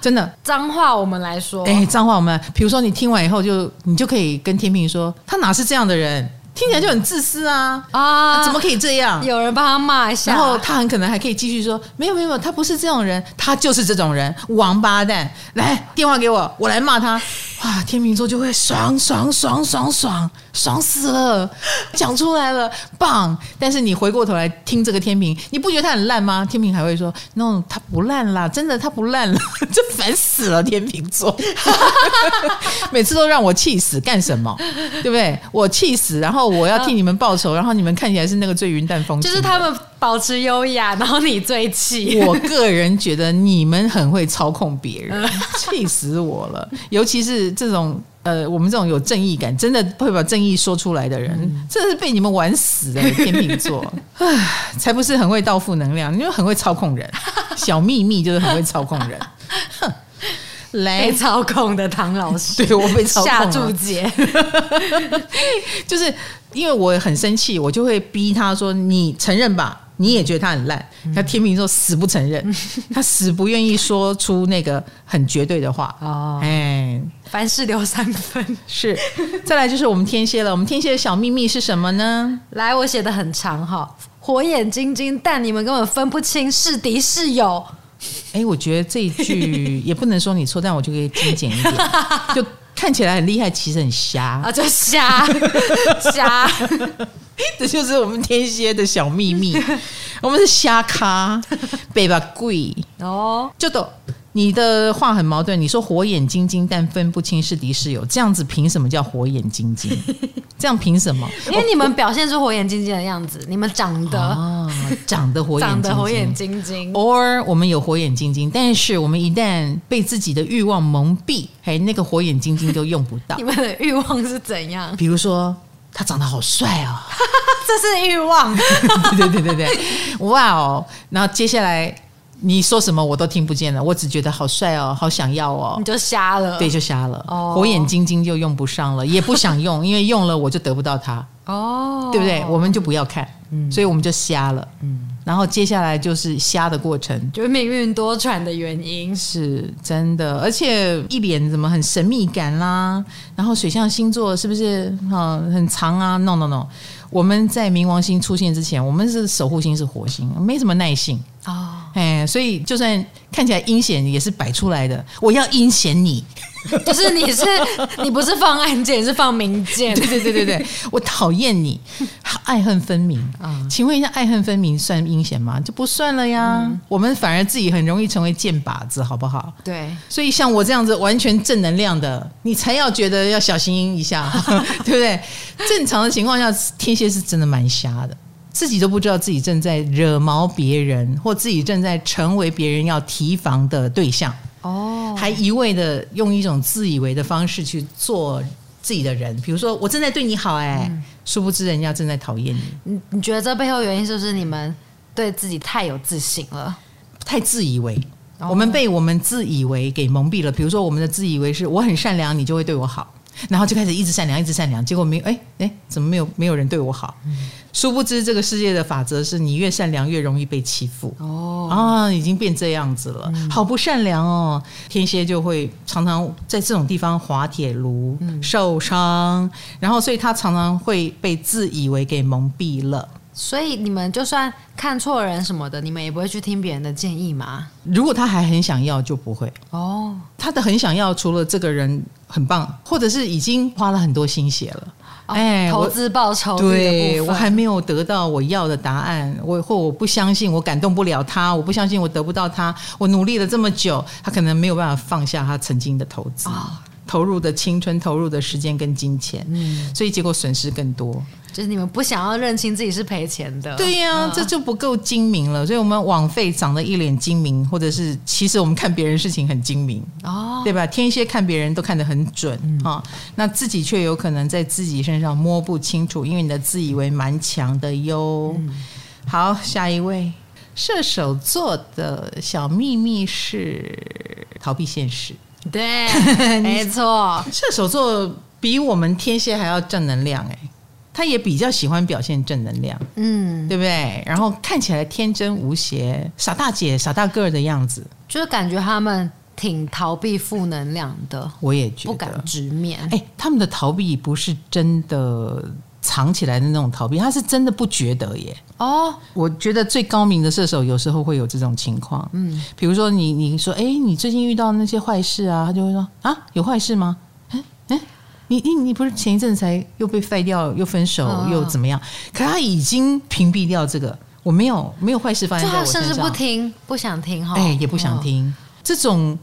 Speaker 1: 真的
Speaker 2: 脏话我们来说，
Speaker 1: 哎，脏话我们，比如说你听完以后就，就你就可以跟天平说，他哪是这样的人。听起来就很自私啊啊！怎么可以这样？
Speaker 2: 有人帮他骂一下，
Speaker 1: 然后他很可能还可以继续说：“没有没有，他不是这种人，他就是这种人，王八蛋！”来电话给我，我来骂他。哇，天秤座就会爽爽爽爽爽爽死了，讲出来了，棒！但是你回过头来听这个天秤，你不觉得他很烂吗？天秤还会说：“no，他不烂啦，真的他不烂了，真烦死了。”天秤座 每次都让我气死，干什么？对不对？我气死，然后。我要替你们报仇，然后你们看起来是那个最云淡风轻，
Speaker 2: 就是他们保持优雅，然后你最气。
Speaker 1: 我个人觉得你们很会操控别人，气死我了！尤其是这种呃，我们这种有正义感，真的会把正义说出来的人，嗯、真的是被你们玩死的天秤座，唉，才不是很会到负能量，你就很会操控人。小秘密就是很会操控人，哼。来
Speaker 2: 被操控的唐老师，
Speaker 1: 对我被操控
Speaker 2: 下注解，
Speaker 1: 就是因为我很生气，我就会逼他说：“你承认吧，你也觉得他很烂。嗯”他天秤座死不承认，他死不愿意说出那个很绝对的话。哦，哎，
Speaker 2: 凡事留三分。
Speaker 1: 是，再来就是我们天蝎了。我们天蝎的小秘密是什么呢？
Speaker 2: 来，我写的很长哈，火眼金睛，但你们根本分不清是敌是友。
Speaker 1: 哎，我觉得这一句也不能说你错，但我就可以精简一点，就看起来很厉害，其实很瞎。
Speaker 2: 啊，就瞎 瞎，
Speaker 1: 这就是我们天蝎的小秘密，我们是瞎咖，背吧贵。哦，就都。你的话很矛盾，你说火眼金睛，但分不清是敌是友，这样子凭什么叫火眼金睛？这样凭什么？
Speaker 2: 因为你们表现出火眼金睛的样子，你们长得
Speaker 1: 啊，长得火眼
Speaker 2: 长得火眼金睛
Speaker 1: ，or 我们有火眼金睛，但是我们一旦被自己的欲望蒙蔽，嘿，那个火眼金睛就用不到。
Speaker 2: 你们的欲望是怎样？
Speaker 1: 比如说他长得好帅哦，
Speaker 2: 这是欲望。
Speaker 1: 对对对对对，哇哦，然后接下来。你说什么我都听不见了，我只觉得好帅哦，好想要哦，
Speaker 2: 你就瞎了，
Speaker 1: 对，就瞎了，哦、火眼金睛就用不上了，也不想用，因为用了我就得不到它，哦，对不对？我们就不要看，嗯，所以我们就瞎了，嗯，然后接下来就是瞎的过程，
Speaker 2: 就是命运多舛的原因，
Speaker 1: 是真的，而且一脸怎么很神秘感啦，然后水象星座是不是啊很长啊？No No No，我们在冥王星出现之前，我们是守护星是火星，没什么耐性。哦。哎，所以就算看起来阴险，也是摆出来的。我要阴险你，
Speaker 2: 就是你是你不是放暗箭，是放明箭。
Speaker 1: 对对对对对，我讨厌你，爱恨分明啊！嗯、请问一下，爱恨分明算阴险吗？就不算了呀。嗯、我们反而自己很容易成为箭靶子，好不好？
Speaker 2: 对。
Speaker 1: 所以像我这样子完全正能量的，你才要觉得要小心一下，对不对？正常的情况下，天蝎是真的蛮瞎的。自己都不知道自己正在惹毛别人，或自己正在成为别人要提防的对象。哦，还一味的用一种自以为的方式去做自己的人，比如说我正在对你好，哎、嗯，殊不知人家正在讨厌你。
Speaker 2: 你你觉得这背后原因是不是你们对自己太有自信了，
Speaker 1: 太自以为？我们被我们自以为给蒙蔽了。比如说，我们的自以为是我很善良，你就会对我好，然后就开始一直善良，一直善良。结果没有，哎哎，怎么没有没有人对我好？殊不知，这个世界的法则是你越善良越容易被欺负。哦啊，已经变这样子了，好不善良哦。天蝎就会常常在这种地方滑铁卢受伤，然后所以他常常会被自以为给蒙蔽了。
Speaker 2: 所以你们就算看错人什么的，你们也不会去听别人的建议吗？
Speaker 1: 如果他还很想要，就不会。哦，他的很想要，除了这个人很棒，或者是已经花了很多心血了，哦、哎，
Speaker 2: 投资报酬，
Speaker 1: 对，我还没有得到我要的答案，我或我不相信，我感动不了他，我不相信我得不到他，我努力了这么久，他可能没有办法放下他曾经的投资。哦投入的青春，投入的时间跟金钱，嗯，所以结果损失更多。
Speaker 2: 就是你们不想要认清自己是赔钱的，
Speaker 1: 对呀、啊，这就不够精明了。所以我们枉费长得一脸精明，或者是其实我们看别人事情很精明哦，对吧？天蝎看别人都看得很准啊、那自己却有可能在自己身上摸不清楚，因为你的自以为蛮强的哟。嗯、好，下一位射手座的小秘密是逃避现实。
Speaker 2: 对，没错，
Speaker 1: 射手座比我们天蝎还要正能量哎，他也比较喜欢表现正能量，嗯，对不对？然后看起来天真无邪、傻大姐、傻大个的样子，
Speaker 2: 就是感觉他们挺逃避负能量的。
Speaker 1: 我也觉得
Speaker 2: 不敢直面。
Speaker 1: 哎，他们的逃避不是真的。藏起来的那种逃避，他是真的不觉得耶。哦，我觉得最高明的射手有时候会有这种情况。嗯，比如说你你说，哎，你最近遇到那些坏事啊，他就会说啊，有坏事吗？你你你不是前一阵才又被废掉，又分手，哦、又怎么样？可他已经屏蔽掉这个，我没有没有坏事发生在我身上，
Speaker 2: 甚至不听，不想听哈，
Speaker 1: 哎，也不想听、哦、这种。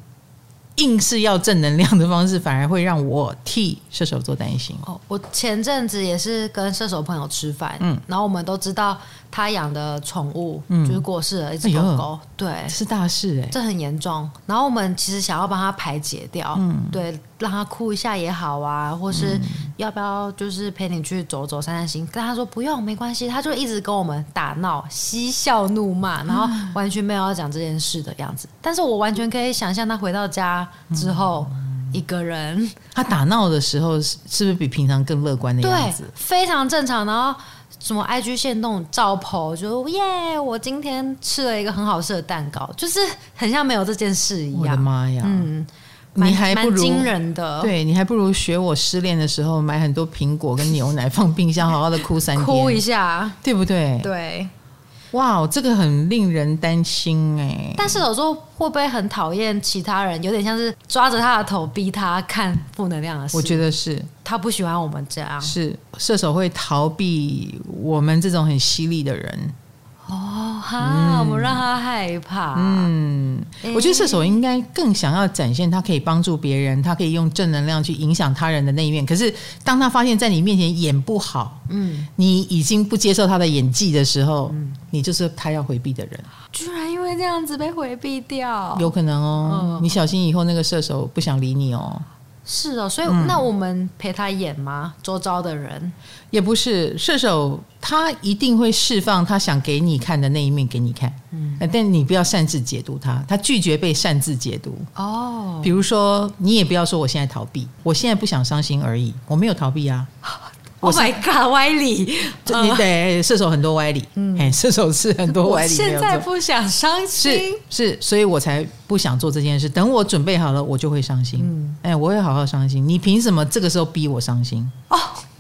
Speaker 1: 硬是要正能量的方式，反而会让我替射手座担心。
Speaker 2: 哦，我前阵子也是跟射手朋友吃饭，嗯，然后我们都知道他养的宠物就是过世了，一只狗狗，对，
Speaker 1: 是大事哎，
Speaker 2: 这很严重。然后我们其实想要帮他排解掉，嗯，对。让他哭一下也好啊，或是要不要就是陪你去走走散散心？跟他说不用，没关系。他就一直跟我们打闹、嬉笑怒骂，然后完全没有要讲这件事的样子。但是我完全可以想象他回到家之后，一个人。
Speaker 1: 他打闹的时候是是不是比平常更乐观的样子？
Speaker 2: 对，非常正常。然后什么 IG 线动照 po，就耶，我今天吃了一个很好吃的蛋糕，就是很像没有这件事一样。我
Speaker 1: 的妈呀！嗯。你还不如惊人的，对，你还不如学我失恋的时候买很多苹果跟牛奶放冰箱，好好的哭三天，
Speaker 2: 哭一下，
Speaker 1: 对不对？
Speaker 2: 对，
Speaker 1: 哇，这个很令人担心哎。
Speaker 2: 但是有时候会不会很讨厌其他人？有点像是抓着他的头逼他看负能量的事。
Speaker 1: 我觉得是
Speaker 2: 他不喜欢我们这样，
Speaker 1: 是射手会逃避我们这种很犀利的人。
Speaker 2: 哦哈，我们让他害怕。
Speaker 1: 嗯，我觉得射手应该更想要展现他可以帮助别人，他可以用正能量去影响他人的那一面。可是当他发现在你面前演不好，嗯，你已经不接受他的演技的时候，嗯，你就是他要回避的人。
Speaker 2: 居然因为这样子被回避掉，
Speaker 1: 有可能哦。你小心以后那个射手不想理你哦。
Speaker 2: 是哦，所以那我们陪他演吗？周遭的人
Speaker 1: 也不是射手，他一定会释放他想给你看的那一面给你看。嗯，但你不要擅自解读他，他拒绝被擅自解读。哦，比如说你也不要说我现在逃避，我现在不想伤心而已，我没有逃避啊。
Speaker 2: Oh my god，歪理！
Speaker 1: 你得射手很多歪理，嗯，射手是很多歪理。
Speaker 2: 现在不想伤心，
Speaker 1: 是是，所以我才不想做这件事。等我准备好了，我就会伤心。嗯，哎，我会好好伤心。你凭什么这个时候逼我伤心？哦，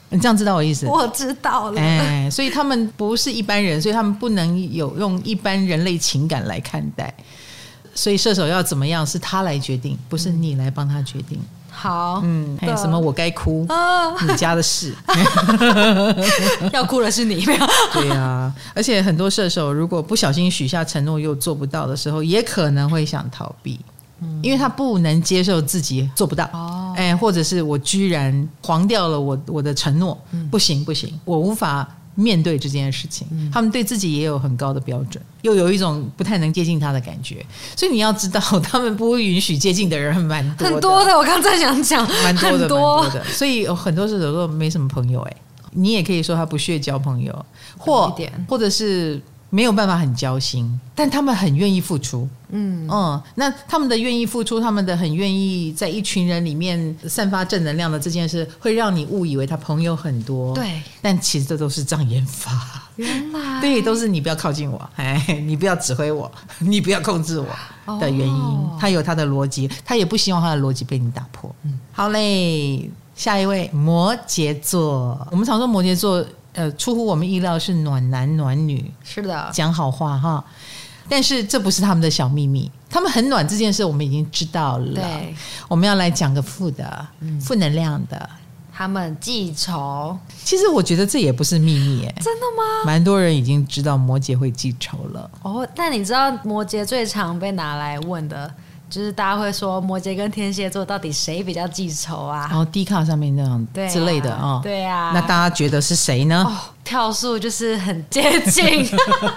Speaker 1: 你这样知道我意思？
Speaker 2: 我知道了。
Speaker 1: 哎，所以他们不是一般人，所以他们不能有用一般人类情感来看待。所以射手要怎么样，是他来决定，不是你来帮他决定。
Speaker 2: 好，嗯，
Speaker 1: 还有什么我该哭？啊、你家的事，
Speaker 2: 要哭的是你？
Speaker 1: 对、啊，而且很多射手如果不小心许下承诺又做不到的时候，也可能会想逃避，嗯、因为他不能接受自己做不到。哦，哎，或者是我居然黄掉了我我的承诺，嗯、不行不行，我无法面对这件事情，他们对自己也有很高的标准，又有一种不太能接近他的感觉。所以你要知道，他们不允许接近的人蛮多的，
Speaker 2: 很多的。我刚才想讲，
Speaker 1: 蛮多的，蛮多的。所以有很多时候都没什么朋友。哎，你也可以说他不屑交朋友，或或者是。没有办法很交心，但他们很愿意付出。嗯嗯，那他们的愿意付出，他们的很愿意在一群人里面散发正能量的这件事，会让你误以为他朋友很多。
Speaker 2: 对，
Speaker 1: 但其实这都是障眼法。
Speaker 2: 原来
Speaker 1: 对，都是你不要靠近我，哎，你不要指挥我，你不要控制我的原因。哦、他有他的逻辑，他也不希望他的逻辑被你打破。嗯，好嘞，下一位摩羯座，我们常说摩羯座。呃，出乎我们意料是暖男暖女，
Speaker 2: 是的，
Speaker 1: 讲好话哈。但是这不是他们的小秘密，他们很暖这件事我们已经知道了。
Speaker 2: 对，
Speaker 1: 我们要来讲个负的，嗯、负能量的。
Speaker 2: 他们记仇，
Speaker 1: 其实我觉得这也不是秘密，哎，
Speaker 2: 真的吗？
Speaker 1: 蛮多人已经知道摩羯会记仇了。
Speaker 2: 哦，但你知道摩羯最常被拿来问的？就是大家会说摩羯跟天蝎座到底谁比较记仇啊？
Speaker 1: 然后低卡上面那样之类的啊，
Speaker 2: 对啊。
Speaker 1: 那大家觉得是谁呢？
Speaker 2: 哦，跳数就是很接近，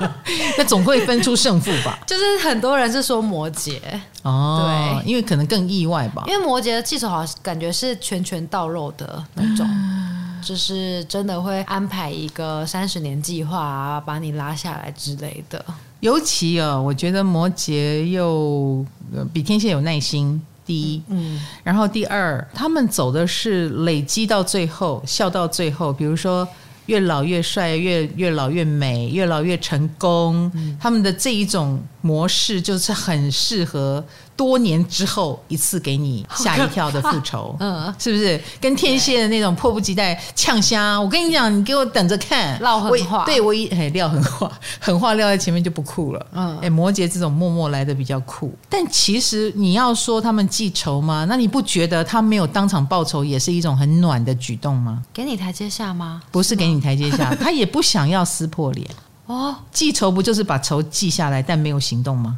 Speaker 1: 那总会分出胜负吧？
Speaker 2: 就是很多人是说摩羯
Speaker 1: 哦，对，因为可能更意外吧。
Speaker 2: 因为摩羯的记仇好像感觉是拳拳到肉的那种，就是真的会安排一个三十年计划啊，把你拉下来之类的。
Speaker 1: 尤其哦，我觉得摩羯又比天蝎有耐心。第一，嗯，然后第二，他们走的是累积到最后，笑到最后。比如说，越老越帅，越越老越美，越老越成功。嗯，他们的这一种模式就是很适合。多年之后一次给你吓一跳的复仇，嗯，是不是跟天蝎的那种迫不及待呛虾？我跟你讲，你给我等着看，
Speaker 2: 撂狠话，
Speaker 1: 对我一哎撂狠话，狠话撂在前面就不酷了。嗯，哎，摩羯这种默默来的比较酷，但其实你要说他们记仇吗？那你不觉得他没有当场报仇也是一种很暖的举动吗？
Speaker 2: 给你台阶下吗？
Speaker 1: 不是给你台阶下，他也不想要撕破脸哦。记仇不就是把仇记下来，但没有行动吗？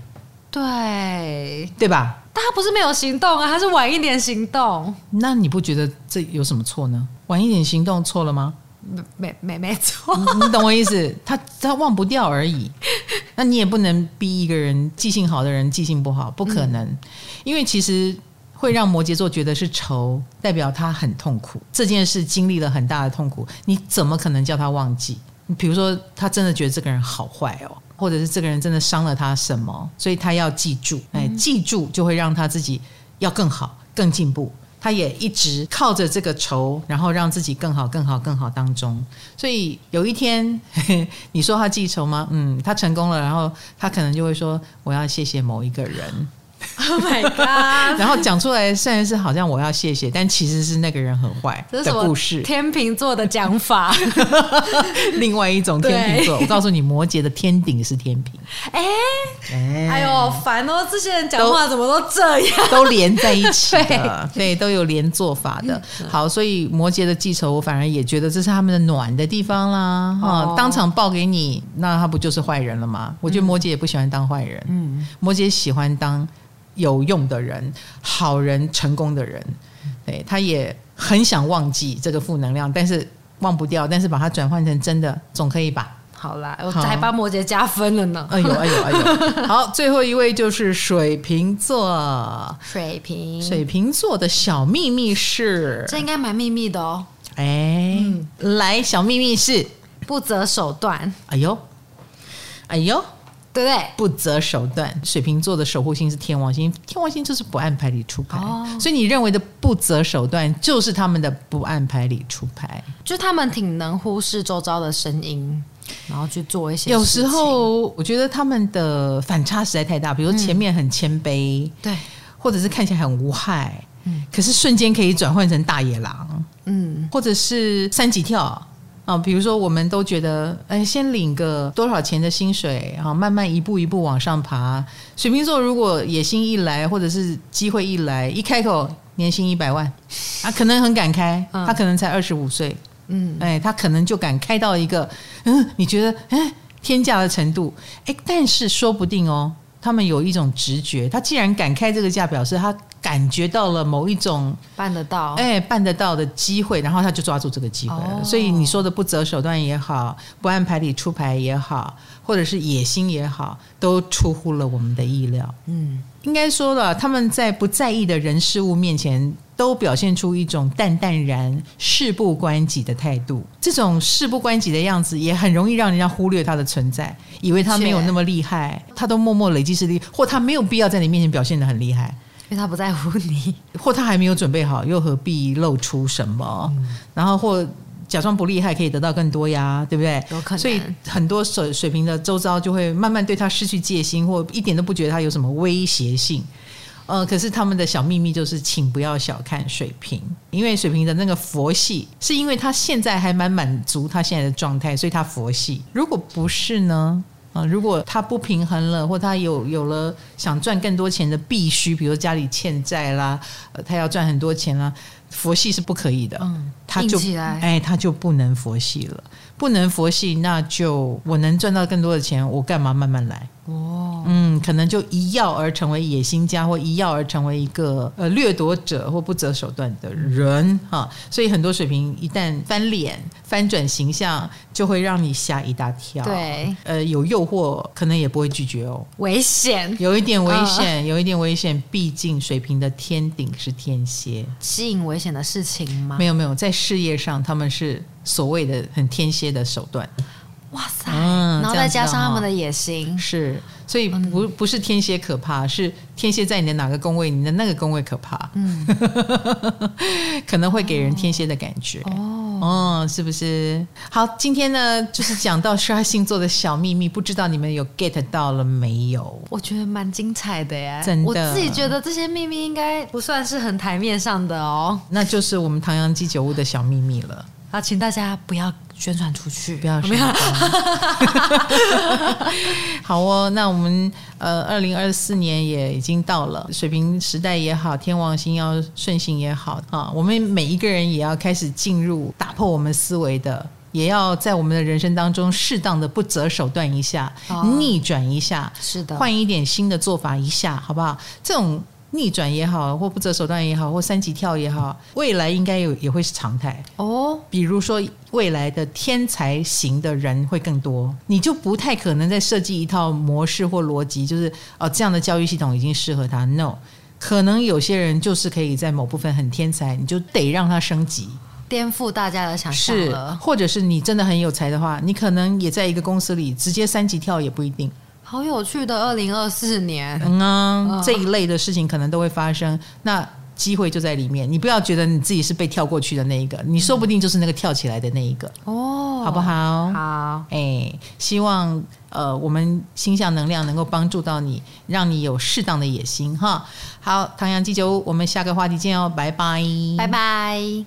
Speaker 2: 对，
Speaker 1: 对吧？
Speaker 2: 但他不是没有行动啊，他是晚一点行动。
Speaker 1: 那你不觉得这有什么错呢？晚一点行动错了吗？
Speaker 2: 没没没错，
Speaker 1: 你，你懂我意思？他他忘不掉而已。那你也不能逼一个人记性好的人记性不好，不可能。嗯、因为其实会让摩羯座觉得是仇，代表他很痛苦，这件事经历了很大的痛苦。你怎么可能叫他忘记？你比如说，他真的觉得这个人好坏哦。或者是这个人真的伤了他什么，所以他要记住，哎，记住就会让他自己要更好、更进步。他也一直靠着这个仇，然后让自己更好、更好、更好当中。所以有一天，你说他记仇吗？嗯，他成功了，然后他可能就会说：“我要谢谢某一个人。”
Speaker 2: Oh my god！
Speaker 1: 然后讲出来，虽然是好像我要谢谢，但其实是那个人很坏的故事。
Speaker 2: 天秤座的讲法，
Speaker 1: 另外一种天秤座。我告诉你，摩羯的天顶是天平。哎
Speaker 2: 哎，哎呦，烦哦！这些人讲话怎么都这样，
Speaker 1: 都连在一起的，对，都有连做法的。好，所以摩羯的记仇，我反而也觉得这是他们的暖的地方啦。啊，当场报给你，那他不就是坏人了吗？我觉得摩羯也不喜欢当坏人。嗯，摩羯喜欢当。有用的人，好人，成功的人，对，他也很想忘记这个负能量，但是忘不掉，但是把它转换成真的，总可以吧？
Speaker 2: 好啦，我还帮摩羯加分了呢。
Speaker 1: 哎呦，哎呦，哎呦！好，最后一位就是水瓶座。
Speaker 2: 水瓶，
Speaker 1: 水瓶座的小秘密是，
Speaker 2: 这应该蛮秘密的哦。
Speaker 1: 哎，嗯、来，小秘密是
Speaker 2: 不择手段。
Speaker 1: 哎呦，哎呦。
Speaker 2: 对不对？
Speaker 1: 不择手段。水瓶座的守护星是天王星，天王星就是不按牌理出牌，哦、所以你认为的不择手段，就是他们的不按牌理出牌。
Speaker 2: 就他们挺能忽视周遭的声音，然后去做一些。
Speaker 1: 有时候我觉得他们的反差实在太大，比如前面很谦卑，嗯、
Speaker 2: 对，
Speaker 1: 或者是看起来很无害，嗯，可是瞬间可以转换成大野狼，嗯，或者是三级跳。啊，比如说，我们都觉得，哎，先领个多少钱的薪水，然后慢慢一步一步往上爬。水瓶座如果野心一来，或者是机会一来，一开口年薪一百万，他，可能很敢开，他可能才二十五岁，嗯，哎，他可能就敢开到一个，嗯，你觉得，哎，天价的程度，哎，但是说不定哦，他们有一种直觉，他既然敢开这个价，表示他感觉到了某一种
Speaker 2: 办得到，
Speaker 1: 哎，办得到的机会，然后他就抓住这个机会了。哦、所以你说的不择手段也好，不按牌理出牌也好，或者是野心也好，都出乎了我们的意料。嗯，应该说了，他们在不在意的人事物面前，都表现出一种淡淡然、事不关己的态度。这种事不关己的样子，也很容易让人家忽略他的存在，以为他没有那么厉害，他都默默累积实力，或他没有必要在你面前表现的很厉害。
Speaker 2: 因为他不在乎你，
Speaker 1: 或他还没有准备好，又何必露出什么？嗯、然后或假装不厉害，可以得到更多呀，对不对？
Speaker 2: 有可能。
Speaker 1: 所以很多水水平的周遭就会慢慢对他失去戒心，或一点都不觉得他有什么威胁性。呃，可是他们的小秘密就是，请不要小看水瓶，因为水瓶的那个佛系，是因为他现在还蛮满足他现在的状态，所以他佛系。如果不是呢？啊，如果他不平衡了，或他有有了想赚更多钱的必须，比如家里欠债啦，呃，他要赚很多钱啦，佛系是不可以的。嗯，他就哎，他就不能佛系了，不能佛系，那就我能赚到更多的钱，我干嘛慢慢来？哦，嗯，可能就一跃而成为野心家，或一跃而成为一个呃掠夺者或不择手段的人哈。所以很多水平一旦翻脸、翻转形象，就会让你吓一大跳。
Speaker 2: 对，
Speaker 1: 呃，有诱惑可能也不会拒绝哦，
Speaker 2: 危险，
Speaker 1: 有一点危险，有一点危险。毕竟水平的天顶是天蝎，
Speaker 2: 吸引危险的事情吗？
Speaker 1: 没有没有，在事业上他们是所谓的很天蝎的手段。
Speaker 2: 哇塞！嗯、然后再加上他们的野心，
Speaker 1: 是，所以不不是天蝎可怕，是天蝎在你的哪个宫位，你的那个宫位可怕，嗯，可能会给人天蝎的感觉。哦，哦，是不是？好，今天呢，就是讲到十二星座的小秘密，不知道你们有 get 到了没有？
Speaker 2: 我觉得蛮精彩的耶，
Speaker 1: 真的，
Speaker 2: 我自己觉得这些秘密应该不算是很台面上的哦，
Speaker 1: 那就是我们唐扬鸡酒屋的小秘密了。
Speaker 2: 好，请大家不要宣传出去，
Speaker 1: 不要宣传。好哦，那我们呃，二零二四年也已经到了，水平时代也好，天王星要顺行也好啊，我们每一个人也要开始进入打破我们思维的，也要在我们的人生当中适当的不择手段一下，哦、逆转一下，
Speaker 2: 是的，
Speaker 1: 换一点新的做法一下，好不好？这种。逆转也好，或不择手段也好，或三级跳也好，未来应该有也会是常态哦。比如说，未来的天才型的人会更多，你就不太可能再设计一套模式或逻辑，就是哦这样的教育系统已经适合他。No，可能有些人就是可以在某部分很天才，你就得让他升级，
Speaker 2: 颠覆大家的想象了。
Speaker 1: 或者是你真的很有才的话，你可能也在一个公司里直接三级跳也不一定。
Speaker 2: 好有趣的二零二四年，
Speaker 1: 嗯啊，嗯，这一类的事情可能都会发生，那机会就在里面。你不要觉得你自己是被跳过去的那一个，你说不定就是那个跳起来的那一个哦，好不好？
Speaker 2: 好，
Speaker 1: 哎，希望呃我们星象能量能够帮助到你，让你有适当的野心哈。好，唐阳鸡酒屋，我们下个话题见哦，拜拜，
Speaker 2: 拜拜。